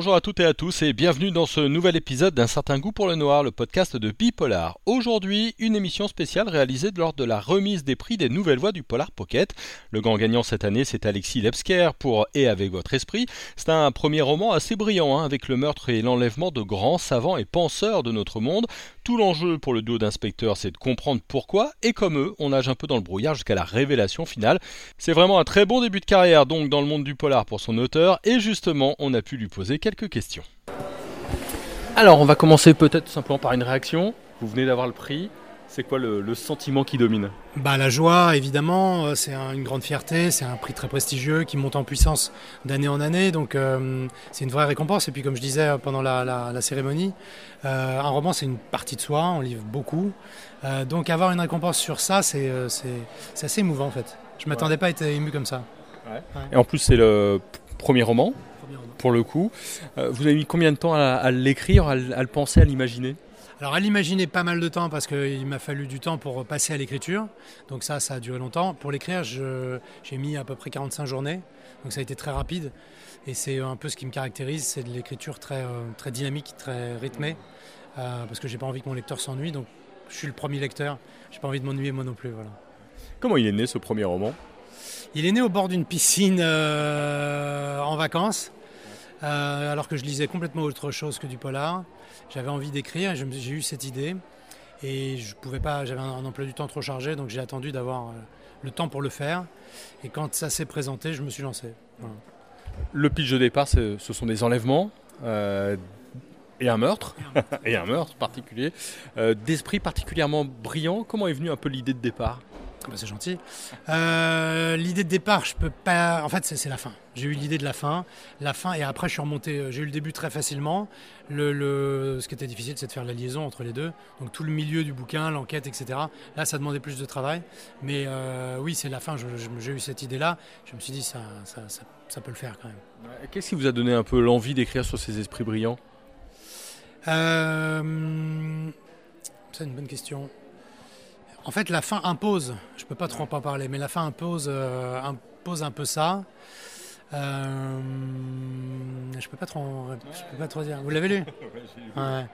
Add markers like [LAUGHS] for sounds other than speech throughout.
Bonjour à toutes et à tous et bienvenue dans ce nouvel épisode d'un certain goût pour le noir, le podcast de Bipolar. Aujourd'hui, une émission spéciale réalisée lors de la remise des prix des nouvelles voix du Polar Pocket. Le grand gagnant cette année, c'est Alexis Lepsker pour Et avec votre esprit. C'est un premier roman assez brillant, hein, avec le meurtre et l'enlèvement de grands savants et penseurs de notre monde. Tout l'enjeu pour le duo d'inspecteurs, c'est de comprendre pourquoi, et comme eux, on nage un peu dans le brouillard jusqu'à la révélation finale. C'est vraiment un très bon début de carrière donc dans le monde du polar pour son auteur, et justement, on a pu lui poser quelques questions. Alors, on va commencer peut-être simplement par une réaction. Vous venez d'avoir le prix. C'est quoi le, sentiment qui domine? Bah, La joie, évidemment. Euh, c'est une grande fierté. C'est un prix très prestigieux qui monte en puissance d'année en année. Donc, euh, c'est une vraie récompense. Et puis, comme je disais euh, pendant la, cérémonie, un roman, c'est une partie de soi. On livre beaucoup. donc, avoir une récompense sur ça, c'est assez émouvant, en fait. Je ne m'attendais pas à être ému comme ça. Et en plus, c'est le premier roman pour le coup. Euh, vous avez mis combien de temps à, l'écrire, à, le penser, à l'imaginer? Alors à l'imaginer pas mal de temps parce qu'il m'a fallu du temps pour passer à l'écriture. Donc ça, ça a duré longtemps. Pour l'écrire, j'ai mis à peu près 45 journées. Donc ça a été très rapide. Et c'est un peu ce qui me caractérise, c'est de l'écriture très, euh, très dynamique, très rythmée. Euh, parce que j'ai pas envie que mon lecteur s'ennuie. Donc je suis le premier lecteur. J'ai pas envie de m'ennuyer moi non plus. Voilà. Comment il est né ce premier roman? Il est né au bord d'une piscine en vacances. Euh, alors que je lisais complètement autre chose que du polar. J'avais envie d'écrire, j'ai eu cette idée et je pouvais pas, j'avais un, emploi du temps trop chargé, donc j'ai attendu d'avoir euh, le temps pour le faire. Et quand ça s'est présenté, je me suis lancé. Le pitch de départ, ce sont des enlèvements. Euh, et un meurtre, et un meurtre [LAUGHS] particulier, d'esprit particulièrement brillant. Comment est venue un peu l'idée de départ? Bah, c'est gentil. Euh, l'idée de départ, je peux pas. En fait, c'est la fin. J'ai eu l'idée de la fin, la fin, et après je suis remonté. Euh, j'ai eu le début très facilement. Le, Ce qui était difficile, c'est de faire la liaison entre les deux. Donc tout le milieu du bouquin, l'enquête, etc. Là, ça demandait plus de travail. Mais euh, oui, c'est la fin. J'ai eu cette idée-là. Je me suis dit, ça, ça, ça, peut le faire quand même. Qu'est-ce qui vous a donné un peu l'envie d'écrire sur ces esprits brillants? C'est une bonne question. En fait, la fin impose, je ne peux pas trop en parler, mais la fin impose, euh, impose un peu ça. Euh, je peux pas trop, peux pas trop dire. Vous l'avez [LAUGHS] lu? Ouais,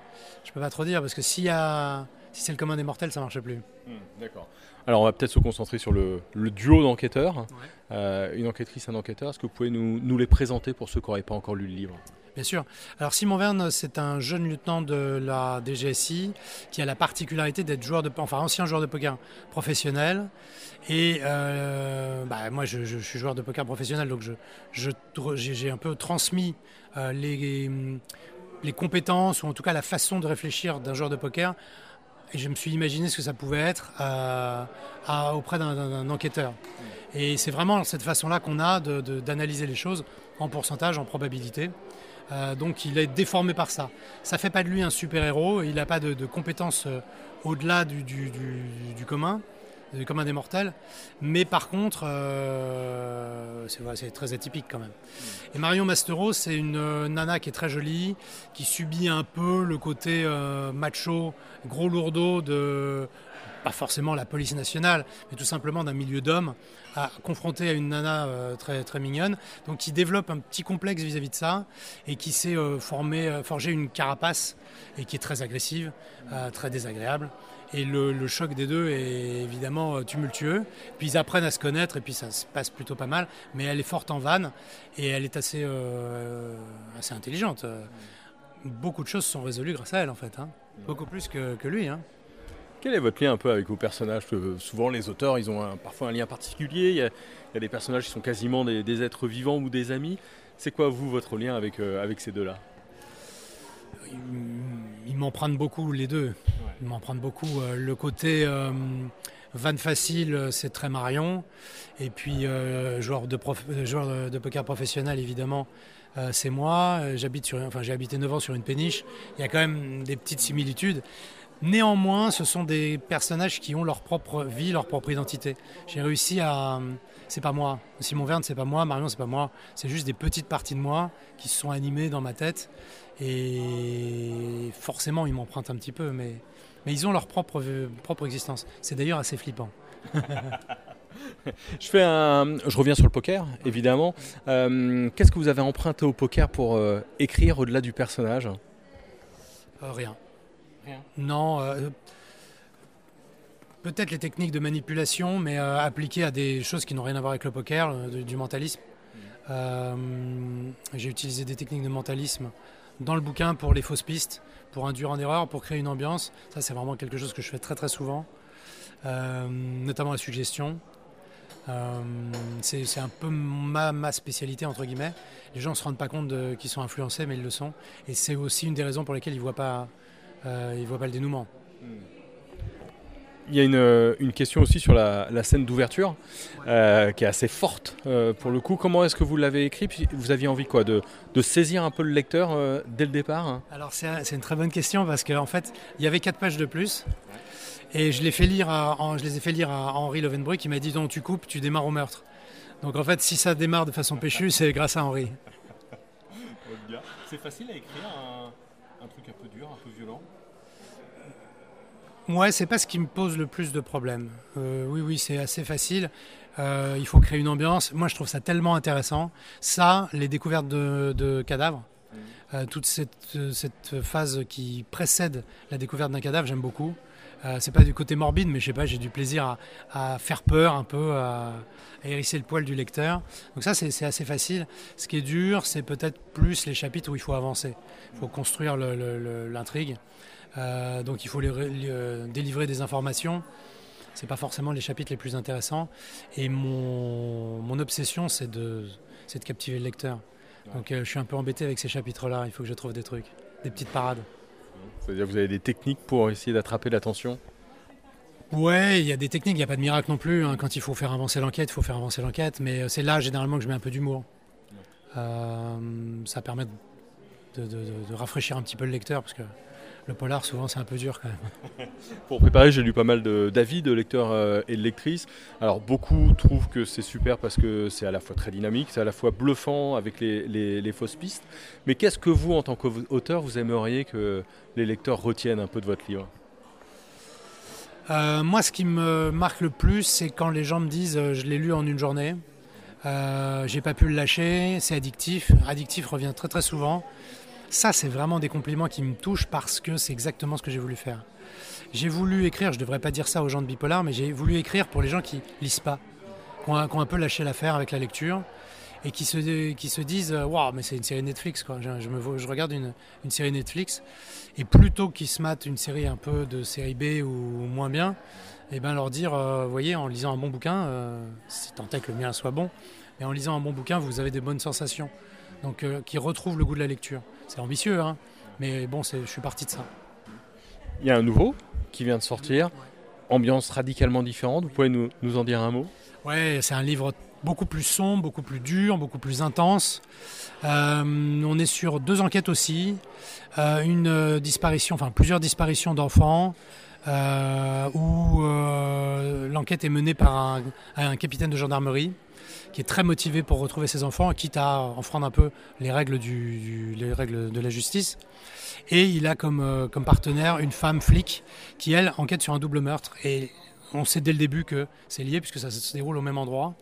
Je peux pas trop dire parce que s'il y a, si c'est le commun des mortels, ça marche plus. Hmm, d'accord. Alors on va peut-être se concentrer sur le, duo d'enquêteurs. Euh, une enquêtrice, un enquêteur. Est-ce que vous pouvez nous, nous les présenter pour ceux qui n'auraient pas encore lu le livre? Bien sûr. Alors Simon Verne, c'est un jeune lieutenant de la DGSI qui a la particularité d'être joueur de, enfin ancien joueur de poker professionnel. Et euh, bah, moi, je, suis joueur de poker professionnel, donc je, j'ai un peu transmis euh, les, les compétences ou en tout cas la façon de réfléchir d'un joueur de poker. Et je me suis imaginé ce que ça pouvait être euh, auprès d'un enquêteur. Et c'est vraiment cette façon-là qu'on a d'analyser les choses en pourcentage, en probabilité. Euh, donc il est déformé par ça. Ça fait pas de lui un super-héros, il n'a pas de, compétences euh, au-delà du commun des mortels. Mais par contre, euh, c'est très atypique quand même. Et Marion Mastereau, c'est une nana qui est très jolie, qui subit un peu le côté macho, gros lourdeau de pas forcément la police nationale, mais tout simplement d'un milieu d'hommes, confronté à une nana euh, très, très mignonne, donc qui développe un petit complexe vis-à-vis de ça, et qui s'est euh, euh, forgé une carapace, et qui est très agressive, très désagréable. Et le, choc des deux est évidemment tumultueux. Puis ils apprennent à se connaître et puis ça se passe plutôt pas mal. Mais elle est forte en vanne et elle est assez, assez intelligente. Beaucoup de choses sont résolues grâce à elle en fait. Hein. Beaucoup plus que, que lui. Hein. Quel est votre lien un peu avec vos personnages? Souvent, les auteurs, ils ont parfois un lien particulier. Il y, a, des personnages qui sont quasiment des, êtres vivants ou des amis. C'est quoi, vous, votre lien avec, euh, avec ces deux-là? Ils, m'en prennent beaucoup, les deux. Ils m'en prennent beaucoup. Euh, le côté euh, van facile, c'est très Marion. Et puis, joueur, de joueur de poker professionnel, évidemment, c'est moi. J'habite sur, enfin, j'ai habité 9 ans sur une péniche. Il y a quand même des petites similitudes. Néanmoins, ce sont des personnages qui ont leur propre vie, leur propre identité. J'ai réussi à. C'est pas moi. Simon Verne, c'est pas moi. Marion, c'est pas moi. C'est juste des petites parties de moi qui se sont animées dans ma tête. Et forcément, ils m'empruntent un petit peu, mais, mais ils ont leur propre, propre existence. C'est d'ailleurs assez flippant. [LAUGHS] je, fais un... je reviens sur le poker, évidemment. Euh, qu'est-ce que vous avez emprunté au poker pour euh, écrire au-delà du personnage? Rien. Rien. Non. Peut-être les techniques de manipulation, mais appliquées à des choses qui n'ont rien à voir avec le poker, du mentalisme. J'ai utilisé des techniques de mentalisme dans le bouquin pour les fausses pistes, pour induire en erreur, pour créer une ambiance. Ça, c'est vraiment quelque chose que je fais très très souvent, euh, notamment la suggestion. Euh, c'est un peu ma, ma, spécialité, entre guillemets. Les gens ne se rendent pas compte qu'ils sont influencés, mais ils le sont. Et c'est aussi une des raisons pour lesquelles ils ne voient, pas, euh, voient pas le dénouement. Hmm. Il y a une, une question aussi sur la, la scène d'ouverture euh, qui est assez forte euh, pour le coup. Comment est-ce que vous l'avez écrit? Vous aviez envie quoi de, de, saisir un peu le lecteur euh, dès le départ hein? Alors c'est une très bonne question parce qu'en en fait il y avait quatre pages de plus et je, les, fait lire à, je les ai fait lire à Henri Lovenbruck qui m'a dit donc tu coupes, tu démarres au meurtre. Donc en fait si ça démarre de façon péchue c'est grâce à Henri. C'est facile à écrire un, un truc un peu dur, un peu violent? Ouais, c'est pas ce qui me pose le plus de problèmes. Euh, oui, oui, c'est assez facile. Euh, il faut créer une ambiance. Moi, je trouve ça tellement intéressant. Ça, les découvertes de, cadavres, euh, toute cette, cette, phase qui précède la découverte d'un cadavre, j'aime beaucoup. C'est pas du côté morbide, mais je sais pas, j'ai du plaisir à, faire peur un peu, à, hérisser le poil du lecteur. Donc ça, c'est assez facile. Ce qui est dur, c'est peut-être plus les chapitres où il faut avancer. Il faut construire l'intrigue. Euh, donc il faut euh, délivrer des informations. C'est pas forcément les chapitres les plus intéressants. Et mon, mon obsession, c'est de, de captiver le lecteur. Donc euh, je suis un peu embêté avec ces chapitres-là. Il faut que je trouve des trucs, des petites parades. C'est-à-dire que vous avez des techniques pour essayer d'attraper l'attention Ouais, il y a des techniques, il n'y a pas de miracle non plus. Hein. Quand il faut faire avancer l'enquête, il faut faire avancer l'enquête. Mais c'est là généralement que je mets un peu d'humour. ça permet de, de, rafraîchir un petit peu le lecteur parce que le polar, souvent, c'est un peu dur quand même. [LAUGHS] Pour préparer, j'ai lu pas mal d'avis de, lecteurs euh, et de lectrices. Alors, beaucoup trouvent que c'est super parce que c'est à la fois très dynamique, c'est à la fois bluffant avec les, fausses pistes. Mais qu'est-ce que vous, en tant qu'auteur, vous aimeriez que les lecteurs retiennent un peu de votre livre? Euh, Moi, ce qui me marque le plus, c'est quand les gens me disent euh, je l'ai lu en une journée. j'ai pas pu le lâcher, c'est addictif. Addictif revient très très souvent. Ça, c'est vraiment des compliments qui me touchent parce que c'est exactement ce que j'ai voulu faire. J'ai voulu écrire, je ne devrais pas dire ça aux gens de Bipolar, mais j'ai voulu écrire pour les gens qui lisent pas, qui ont, un peu lâché l'affaire avec la lecture et qui se, disent Waouh, mais c'est une série Netflix, quoi. Je, regarde une, une, série Netflix et plutôt qu'ils se matent une série un peu de série B ou moins bien, et eh ben leur dire euh, Vous voyez, en lisant un bon bouquin, euh, si tant est que le mien soit bon, mais en lisant un bon bouquin, vous avez des bonnes sensations. Donc, euh, qui retrouvent le goût de la lecture. C'est ambitieux, hein mais bon, je suis parti de ça. Il y a un nouveau qui vient de sortir, ambiance radicalement différente. Vous pouvez nous, nous en dire un mot? Ouais, c'est un livre beaucoup plus sombre, beaucoup plus dur, beaucoup plus intense. Euh, on est sur deux enquêtes aussi, euh, une disparition, enfin plusieurs disparitions d'enfants, euh, où l'enquête est menée par un, un, capitaine de gendarmerie qui est très motivé pour retrouver ses enfants, quitte à enfreindre un peu les règles, du, les règles de la justice. Et il a comme, euh, comme partenaire une femme flic qui, elle, enquête sur un double meurtre. Et on sait dès le début que c'est lié puisque ça se déroule au même endroit.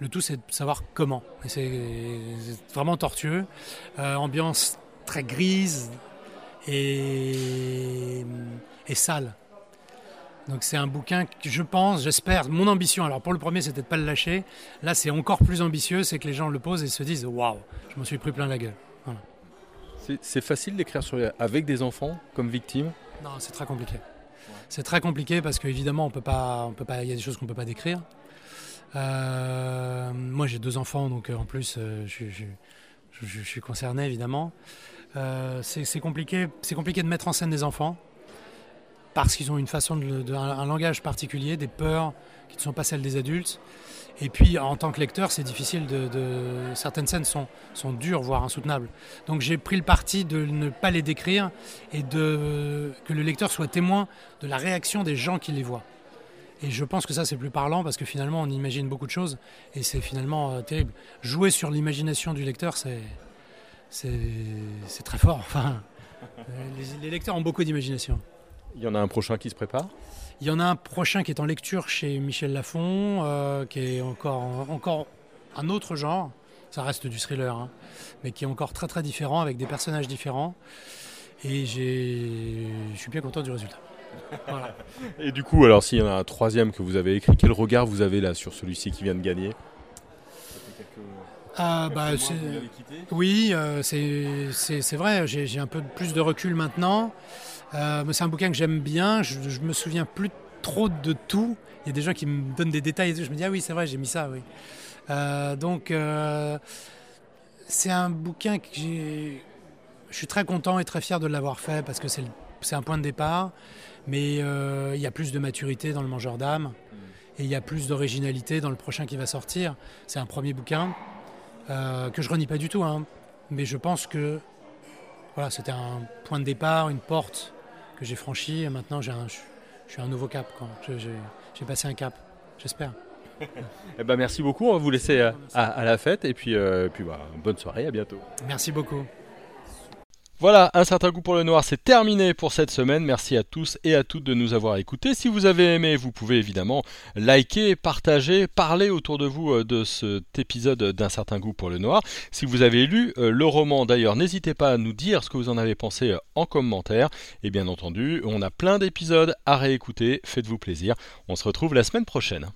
Le tout, c'est de savoir comment. c'est vraiment tortueux. Euh, ambiance très grise et, et sale. Donc c'est un bouquin que je pense, j'espère, mon ambition. Alors pour le premier, c'était de pas le lâcher. Là, c'est encore plus ambitieux, c'est que les gens le posent et se disent waouh, je m'en suis pris plein la gueule. C'est facile d'écrire avec des enfants comme victimes Non, c'est très compliqué. C'est très compliqué parce qu'évidemment, on peut pas, on peut pas, il y a des choses qu'on peut pas décrire. Euh, moi, j'ai deux enfants, donc euh, en plus, euh, je, je, suis concerné évidemment. c'est compliqué, c'est compliqué de mettre en scène des enfants parce qu'ils ont une façon un, langage particulier, des peurs qui ne sont pas celles des adultes. Et puis, en tant que lecteur, c'est difficile de, Certaines scènes sont, sont dures, voire insoutenables. Donc, j'ai pris le parti de ne pas les décrire et de que le lecteur soit témoin de la réaction des gens qui les voient. Et je pense que ça, c'est plus parlant parce que finalement, on imagine beaucoup de choses et c'est finalement euh, terrible. Jouer sur l'imagination du lecteur, c'est c'est très fort. [LAUGHS] Enfin, les lecteurs ont beaucoup d'imagination. Il y en a un prochain qui se prépare? Il y en a un prochain qui est en lecture chez Michel Lafon, euh, qui est encore, encore un autre genre. Ça reste du thriller, hein, mais qui est encore très très différent, avec des personnages différents. Et je suis bien content du résultat. Voilà. [LAUGHS] Et du coup, alors s'il y en a un troisième que vous avez écrit, quel regard vous avez là sur celui-ci qui vient de gagner? Ah, bah, oui, euh, c'est vrai, j'ai un peu plus de recul maintenant. Euh, c'est un bouquin que j'aime bien, je, je, me souviens plus trop de tout. Il y a des gens qui me donnent des détails et je me dis, ah oui, c'est vrai, j'ai mis ça, oui. Euh, donc, c'est un bouquin que j'ai. Je suis très content et très fier de l'avoir fait parce que c'est un point de départ, mais il y a plus de maturité dans Le Mangeur d'âme mm. et il y a plus d'originalité dans le prochain qui va sortir. C'est un premier bouquin. Euh, que je renie pas du tout, hein. mais je pense que voilà, c'était un point de départ, une porte que j'ai franchie, et maintenant j'ai un, je, suis un nouveau cap. J'ai passé un cap, j'espère. [LAUGHS] eh ben merci beaucoup, on va vous laisser à, à, la fête, et puis, euh, puis bah, bonne soirée, à bientôt. Merci beaucoup. Voilà, un certain goût pour le noir, c'est terminé pour cette semaine. Merci à tous et à toutes de nous avoir écoutés. Si vous avez aimé, vous pouvez évidemment liker, partager, parler autour de vous euh, de cet épisode d'un certain goût pour le noir. Si vous avez lu euh, le roman d'ailleurs, n'hésitez pas à nous dire ce que vous en avez pensé euh, en commentaire. Et bien entendu, on a plein d'épisodes à réécouter, faites-vous plaisir. On se retrouve la semaine prochaine.